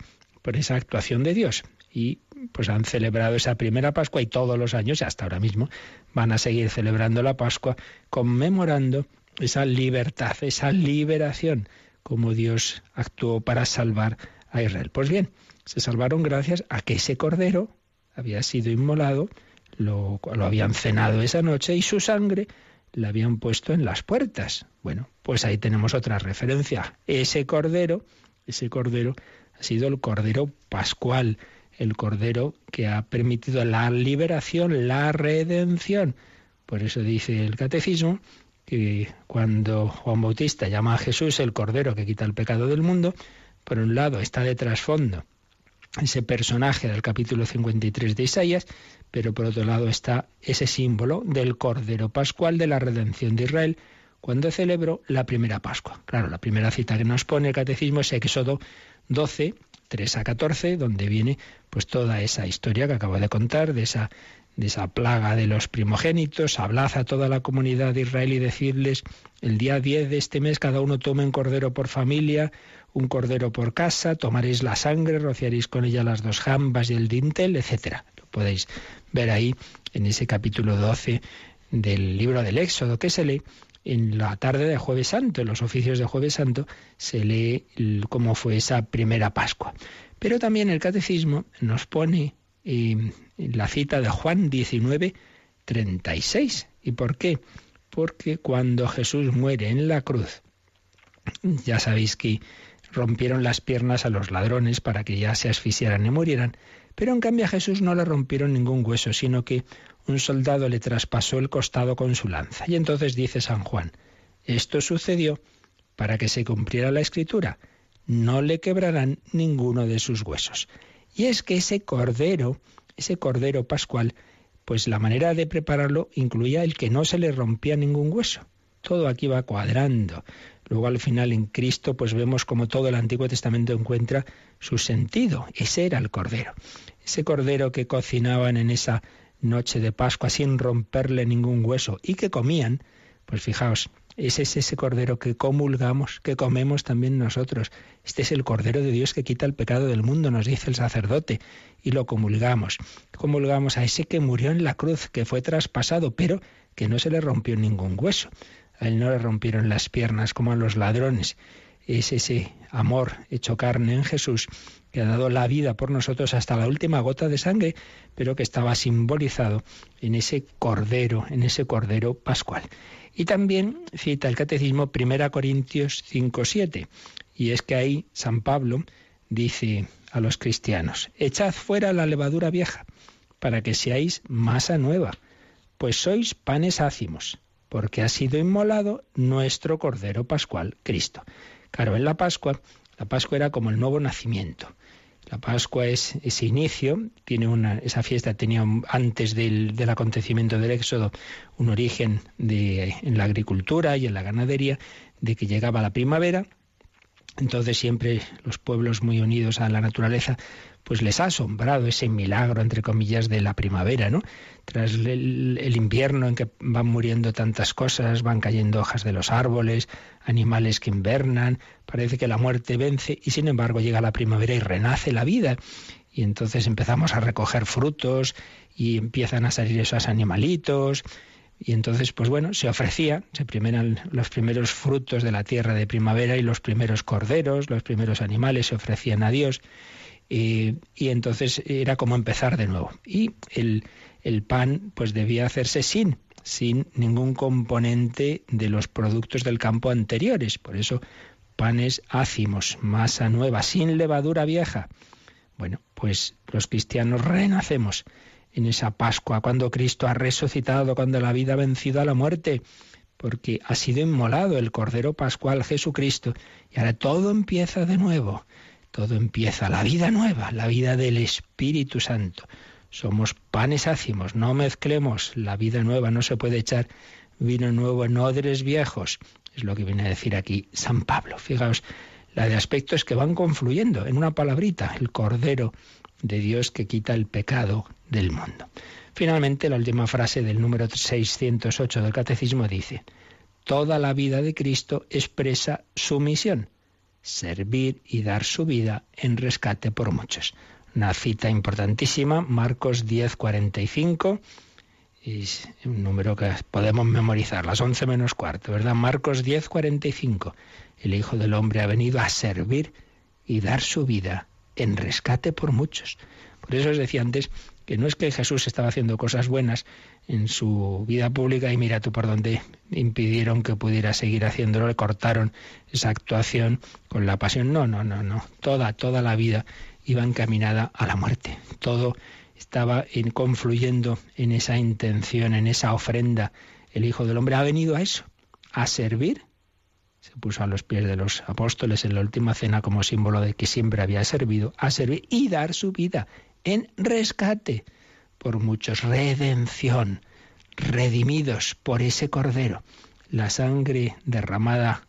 Speaker 1: por esa actuación de Dios y pues han celebrado esa primera Pascua y todos los años, hasta ahora mismo, van a seguir celebrando la Pascua conmemorando esa libertad, esa liberación, como Dios actuó para salvar a Israel. Pues bien, se salvaron gracias a que ese cordero había sido inmolado, lo, lo habían cenado esa noche y su sangre la habían puesto en las puertas. Bueno, pues ahí tenemos otra referencia. Ese cordero, ese cordero ha sido el cordero pascual, el cordero que ha permitido la liberación, la redención. Por eso dice el catecismo que cuando Juan Bautista llama a Jesús el cordero que quita el pecado del mundo, por un lado está de trasfondo ese personaje del capítulo 53 de Isaías, pero por otro lado está ese símbolo del Cordero Pascual de la redención de Israel cuando celebró la primera Pascua. Claro, la primera cita que nos pone el catecismo es Éxodo 12, 3 a 14, donde viene pues toda esa historia que acabo de contar de esa de esa plaga de los primogénitos, hablad a toda la comunidad de Israel y decirles, el día 10 de este mes cada uno tome un cordero por familia, un cordero por casa, tomaréis la sangre, rociaréis con ella las dos jambas y el dintel, etcétera. Lo podéis ver ahí en ese capítulo 12 del libro del Éxodo que se lee en la tarde de Jueves Santo, en los oficios de Jueves Santo, se lee cómo fue esa primera Pascua. Pero también el Catecismo nos pone eh, la cita de Juan 19, 36. ¿Y por qué? Porque cuando Jesús muere en la cruz, ya sabéis que rompieron las piernas a los ladrones para que ya se asfixiaran y murieran, pero en cambio a Jesús no le rompieron ningún hueso, sino que un soldado le traspasó el costado con su lanza. Y entonces dice San Juan, esto sucedió para que se cumpliera la escritura, no le quebrarán ninguno de sus huesos. Y es que ese cordero, ese cordero pascual, pues la manera de prepararlo incluía el que no se le rompía ningún hueso. Todo aquí va cuadrando. Luego al final en Cristo pues vemos como todo el Antiguo Testamento encuentra su sentido. Ese era el cordero. Ese cordero que cocinaban en esa noche de Pascua sin romperle ningún hueso y que comían, pues fijaos, ese es ese cordero que comulgamos, que comemos también nosotros. Este es el cordero de Dios que quita el pecado del mundo, nos dice el sacerdote, y lo comulgamos. Comulgamos a ese que murió en la cruz, que fue traspasado, pero que no se le rompió ningún hueso. A él no le rompieron las piernas como a los ladrones. Es ese amor hecho carne en Jesús que ha dado la vida por nosotros hasta la última gota de sangre, pero que estaba simbolizado en ese cordero, en ese cordero pascual. Y también cita el catecismo 1 Corintios 5:7, y es que ahí San Pablo dice a los cristianos, echad fuera la levadura vieja, para que seáis masa nueva, pues sois panes ácimos porque ha sido inmolado nuestro Cordero Pascual, Cristo. Claro, en la Pascua, la Pascua era como el nuevo nacimiento. La Pascua es ese inicio, tiene una, esa fiesta tenía antes del, del acontecimiento del Éxodo un origen de, en la agricultura y en la ganadería, de que llegaba la primavera, entonces siempre los pueblos muy unidos a la naturaleza pues les ha asombrado ese milagro, entre comillas, de la primavera, ¿no? Tras el, invierno en que van muriendo tantas cosas, van cayendo hojas de los árboles, animales que invernan, parece que la muerte vence y sin embargo llega la primavera y renace la vida. Y entonces empezamos a recoger frutos y empiezan a salir esos animalitos. Y entonces, pues bueno, se ofrecía, se primeran los primeros frutos de la tierra de primavera y los primeros corderos, los primeros animales se ofrecían a Dios. Y, entonces era como empezar de nuevo. Y el, el pan pues debía hacerse sin, sin ningún componente de los productos del campo anteriores. Por eso panes ácimos, masa nueva, sin levadura vieja. Bueno, pues los cristianos renacemos en esa Pascua, cuando Cristo ha resucitado, cuando la vida ha vencido a la muerte, porque ha sido inmolado el Cordero Pascual Jesucristo, y ahora todo empieza de nuevo todo empieza, la vida nueva, la vida del Espíritu Santo. Somos panes ácimos, no mezclemos la vida nueva, no se puede echar vino nuevo en odres viejos. Es lo que viene a decir aquí San Pablo. Fijaos, la de aspectos que van confluyendo en una palabrita, el Cordero de Dios que quita el pecado del mundo. Finalmente, la última frase del número 608 del Catecismo dice, Toda la vida de Cristo expresa su misión servir y dar su vida en rescate por muchos. Una cita importantísima, Marcos 10, 45, es un número que podemos memorizar, las 11 menos cuarto, ¿verdad? Marcos 10, 45. El Hijo del Hombre ha venido a servir y dar su vida en rescate por muchos. Por eso os decía antes que no es que Jesús estaba haciendo cosas buenas en su vida pública y mira tú por dónde impidieron que pudiera seguir haciéndolo, le cortaron esa actuación con la pasión. No, no, no, no. Toda, toda la vida iba encaminada a la muerte. Todo estaba confluyendo en esa intención, en esa ofrenda. El Hijo del Hombre ha venido a eso, a servir. Se puso a los pies de los apóstoles en la última cena como símbolo de que siempre había servido, a servir y dar su vida en rescate por muchos, redención, redimidos por ese Cordero, la sangre derramada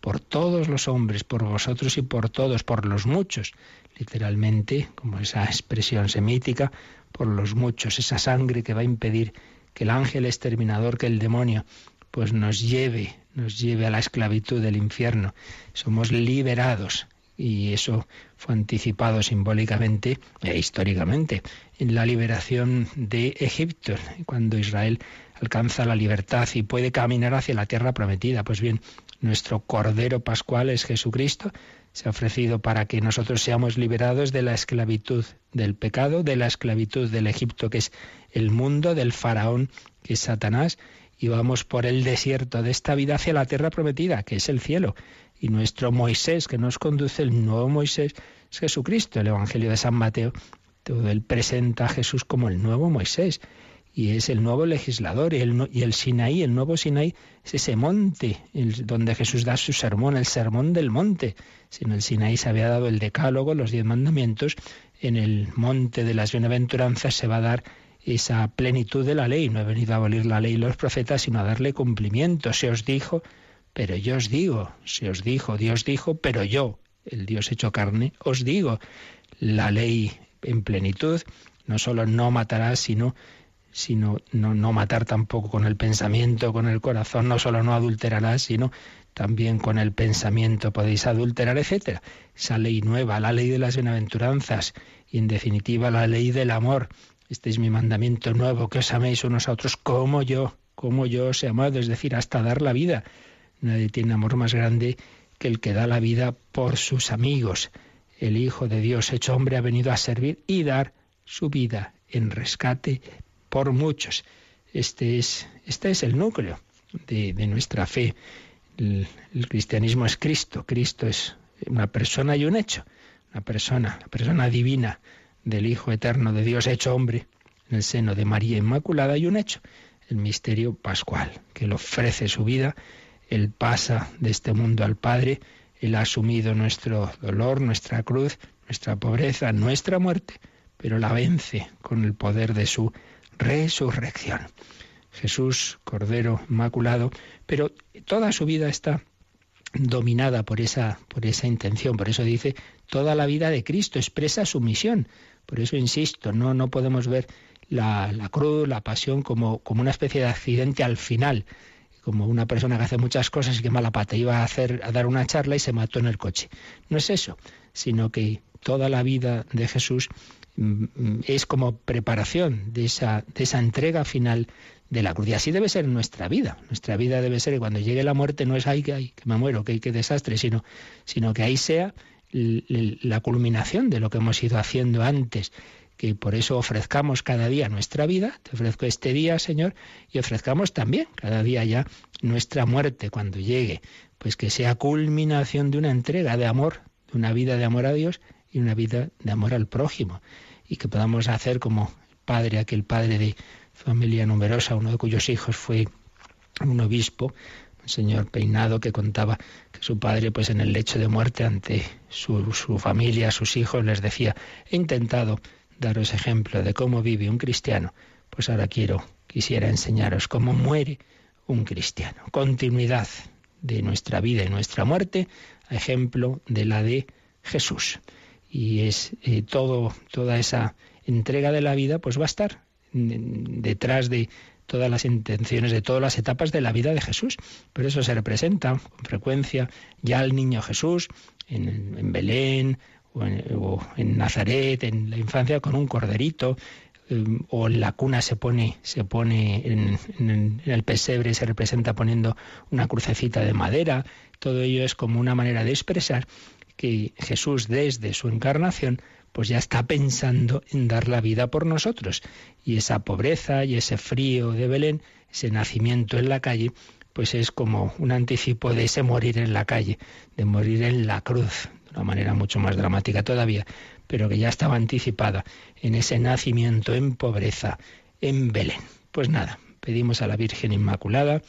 Speaker 1: por todos los hombres, por vosotros y por todos, por los muchos, literalmente, como esa expresión semítica, por los muchos, esa sangre que va a impedir que el ángel exterminador, que el demonio, pues nos lleve, nos lleve a la esclavitud del infierno. Somos liberados y eso fue anticipado simbólicamente e históricamente en la liberación de Egipto, cuando Israel alcanza la libertad y puede caminar hacia la tierra prometida. Pues bien, nuestro Cordero Pascual es Jesucristo, se ha ofrecido para que nosotros seamos liberados de la esclavitud del pecado, de la esclavitud del Egipto, que es el mundo, del faraón, que es Satanás, y vamos por el desierto de esta vida hacia la tierra prometida, que es el cielo. Y nuestro Moisés, que nos conduce, el nuevo Moisés, es Jesucristo. El Evangelio de San Mateo, todo él presenta a Jesús como el nuevo Moisés. Y es el nuevo legislador. Y el, y el Sinaí, el nuevo Sinaí, es ese monte donde Jesús da su sermón, el sermón del monte. Si en el Sinaí se había dado el decálogo, los diez mandamientos, en el monte de las bienaventuranzas se va a dar esa plenitud de la ley. No he venido a abolir la ley y los profetas, sino a darle cumplimiento. Se os dijo, pero yo os digo, se os dijo, Dios dijo, pero yo, el Dios hecho carne, os digo, la ley en plenitud, no solo no matarás, sino sino no, no matar tampoco con el pensamiento, con el corazón, no solo no adulterarás, sino también con el pensamiento podéis adulterar, etcétera. Esa ley nueva, la ley de las bienaventuranzas y en definitiva la ley del amor. Este es mi mandamiento nuevo, que os améis unos a otros como yo, como yo os he amado, es decir, hasta dar la vida. Nadie tiene amor más grande que el que da la vida por sus amigos. El Hijo de Dios hecho hombre ha venido a servir y dar su vida en rescate por muchos. Este es, este es el núcleo de, nuestra fe. El, cristianismo es Cristo. Cristo es una persona y un hecho. Una persona, la persona divina del Hijo eterno de Dios hecho hombre en el seno de María Inmaculada y un hecho, el misterio pascual, que él ofrece su vida él pasa de este mundo al Padre, Él ha asumido nuestro dolor, nuestra cruz, nuestra pobreza, nuestra muerte, pero la vence con el poder de su resurrección. Jesús, Cordero Inmaculado, pero toda su vida está dominada por esa, por esa intención. Por eso dice, toda la vida de Cristo expresa su misión. Por eso insisto, no, no podemos ver la, la cruz, la pasión, como, como una especie de accidente al final, como una persona que hace muchas cosas y que mala pata iba a hacer a dar una charla y se mató en el coche. No es eso, sino que toda la vida de Jesús mm, mm, es como preparación de esa, de esa entrega final de la cruz. Y así debe ser nuestra vida. Nuestra vida debe ser que cuando llegue la muerte no es ay, que, que me muero, que, que desastre, sino, sino que ahí sea la culminación de lo que hemos ido haciendo antes que por eso ofrezcamos cada día nuestra vida, te ofrezco este día, Señor, y ofrezcamos también cada día ya nuestra muerte cuando llegue, pues que sea culminación de una entrega de amor, de una vida de amor a Dios y una vida de amor al prójimo, y que podamos hacer como padre, aquel padre de familia numerosa, uno de cuyos hijos fue un obispo, un señor peinado que contaba que su padre, pues en el lecho de muerte ante su, su familia, sus hijos, les decía, he intentado daros ejemplo de cómo vive un cristiano, pues ahora quiero, quisiera enseñaros cómo muere un cristiano. Continuidad de nuestra vida y nuestra muerte, ejemplo de la de Jesús. Y es eh, todo, toda esa entrega de la vida, pues va a estar detrás de todas las intenciones de todas las etapas de la vida de Jesús. Por eso se representa con frecuencia ya el niño Jesús en Belén o en, Nazaret, en la infancia, con un corderito, eh, o en la cuna se pone, se pone en, en, el pesebre, se representa poniendo una crucecita de madera. Todo ello es como una manera de expresar que Jesús desde su encarnación pues ya está pensando en dar la vida por nosotros. Y esa pobreza y ese frío de Belén, ese nacimiento en la calle, pues es como un anticipo de ese morir en la calle, de morir en la cruz, de una manera mucho más dramática todavía, pero que ya estaba anticipada en ese nacimiento en pobreza en Belén. Pues nada, pedimos a la Virgen Inmaculada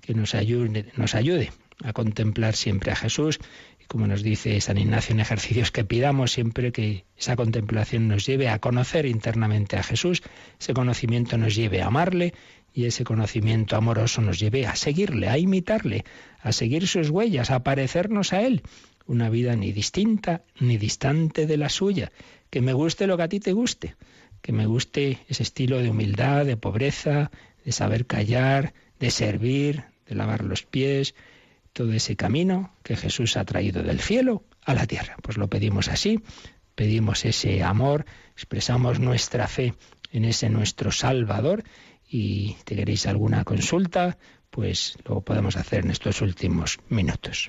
Speaker 1: que nos ayude, nos ayude a contemplar siempre a Jesús y como nos dice San Ignacio en ejercicios que pidamos siempre que esa contemplación nos lleve a conocer internamente a Jesús, ese conocimiento nos lleve a amarle y ese conocimiento amoroso nos lleve a seguirle, a imitarle, a seguir sus huellas, a parecernos a Él una vida ni distinta ni distante de la suya, que me guste lo que a ti te guste, que me guste ese estilo de humildad, de pobreza, de saber callar, de servir, de lavar los pies, todo ese camino que Jesús ha traído del cielo a la tierra. Pues lo pedimos así, pedimos ese amor, expresamos nuestra fe en ese nuestro Salvador. Y te queréis alguna consulta, pues lo podemos hacer en estos últimos minutos.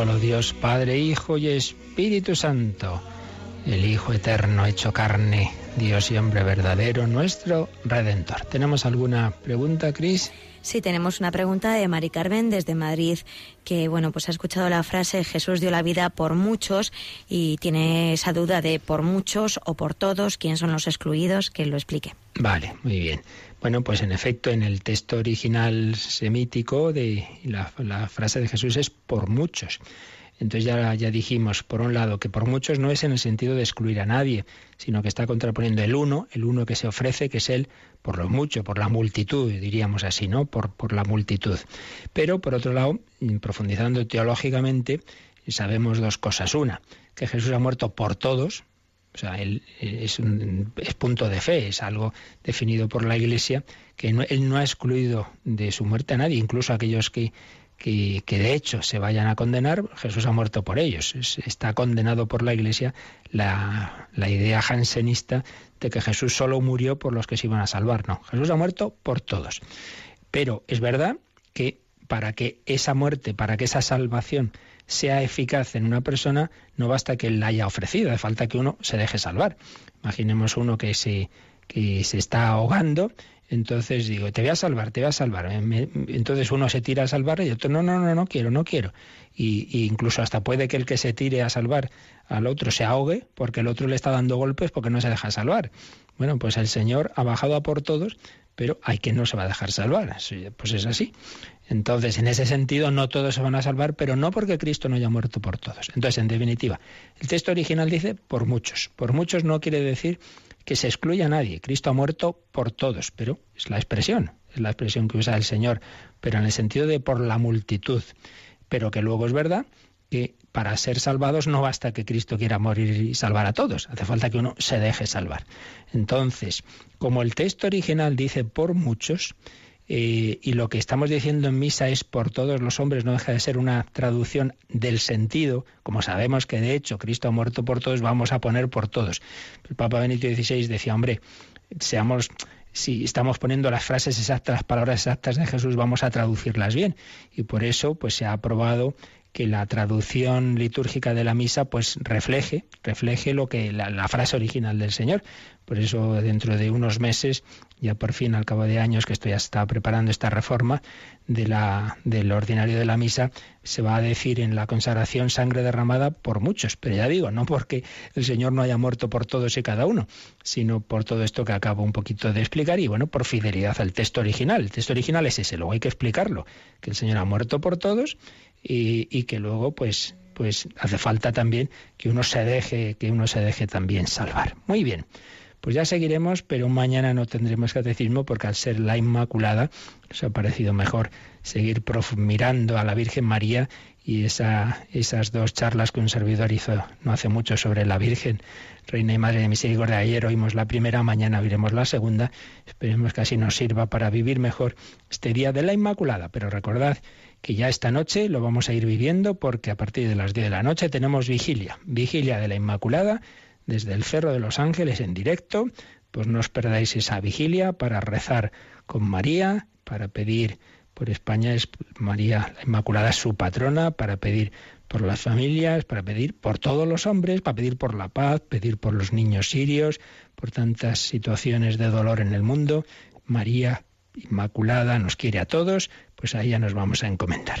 Speaker 1: solo Dios, Padre, Hijo y Espíritu Santo, el Hijo eterno hecho carne, Dios y hombre verdadero, nuestro Redentor. ¿Tenemos alguna pregunta, Cris?
Speaker 3: Sí, tenemos una pregunta de Mari Carmen desde Madrid, que bueno, pues ha escuchado la frase Jesús dio la vida por muchos y tiene esa duda de por muchos o por todos, quién son los excluidos, que lo explique.
Speaker 1: Vale, muy bien. Bueno, pues en efecto, en el texto original semítico de la, frase de Jesús es por muchos. Entonces ya, ya dijimos, por un lado, que por muchos no es en el sentido de excluir a nadie, sino que está contraponiendo el uno, el uno que se ofrece, que es él por lo mucho, por la multitud, diríamos así, ¿no? Por, por la multitud. Pero, por otro lado, profundizando teológicamente, sabemos dos cosas. Una, que Jesús ha muerto por todos, o sea, él es, un, punto de fe, es algo definido por la Iglesia, que él no ha excluido de su muerte a nadie, incluso aquellos que, que, de hecho se vayan a condenar, Jesús ha muerto por ellos. está condenado por la Iglesia la, la idea jansenista de que Jesús solo murió por los que se iban a salvar. No, Jesús ha muerto por todos. Pero es verdad que para que esa muerte, para que esa salvación sea eficaz en una persona, no basta que la haya ofrecido, hace falta que uno se deje salvar. Imaginemos uno que se, que se está ahogando, entonces digo, te voy a salvar, te voy a salvar. entonces uno se tira a salvar y otro, no, no, no, no quiero, no quiero. Y, incluso hasta puede que el que se tire a salvar al otro se ahogue porque el otro le está dando golpes porque no se deja salvar. Bueno, pues el Señor ha bajado a por todos, pero hay quien no se va a dejar salvar. Pues es así. Entonces, en ese sentido, no todos se van a salvar, pero no porque Cristo no haya muerto por todos. Entonces, en definitiva, el texto original dice por muchos. Por muchos no quiere decir que se excluya a nadie. Cristo ha muerto por todos, pero es la expresión, es la expresión que usa el Señor, pero en el sentido de por la multitud. Pero que luego es verdad que para ser salvados no basta que Cristo quiera morir y salvar a todos, hace falta que uno se deje salvar. Entonces, como el texto original dice por muchos, Eh, y lo que estamos diciendo en misa es por todos los hombres, no deja de ser una traducción del sentido, como sabemos que de hecho Cristo ha muerto por todos, vamos a poner por todos. El Papa Benito XVI decía, hombre, seamos si estamos poniendo las frases exactas, las palabras exactas de Jesús, vamos a traducirlas bien. Y por eso, pues se ha aprobado que la traducción litúrgica de la misa pues refleje, refleje lo que la, frase original del Señor. Por eso dentro de unos meses, ya por fin al cabo de años que estoy ya preparando esta reforma de la, del ordinario de la misa, se va a decir en la consagración sangre derramada por muchos. Pero ya digo, no porque el Señor no haya muerto por todos y cada uno, sino por todo esto que acabo un poquito de explicar y bueno, por fidelidad al texto original. El texto original es ese, luego hay que explicarlo, que el Señor ha muerto por todos y, que luego pues pues hace falta también que uno se deje que uno se deje también salvar. Muy bien. Pues ya seguiremos, pero mañana no tendremos catecismo porque al ser la Inmaculada nos ha parecido mejor seguir mirando a la Virgen María y esa, esas dos charlas que un servidor hizo no hace mucho sobre la Virgen, Reina y Madre de Misericordia. Ayer oímos la primera, mañana veremos la segunda. Esperemos que así nos sirva para vivir mejor este día de la Inmaculada. Pero recordad que ya esta noche lo vamos a ir viviendo porque a partir de las 10 de la noche tenemos vigilia, vigilia de la Inmaculada desde el Cerro de los Ángeles en directo. Pues no os perdáis esa vigilia para rezar con María, para pedir por España es María la Inmaculada su patrona, para pedir por las familias, para pedir por todos los hombres, para pedir por la paz, pedir por los niños sirios, por tantas situaciones de dolor en el mundo. María Inmaculada nos quiere a todos, pues a ella nos vamos a encomendar.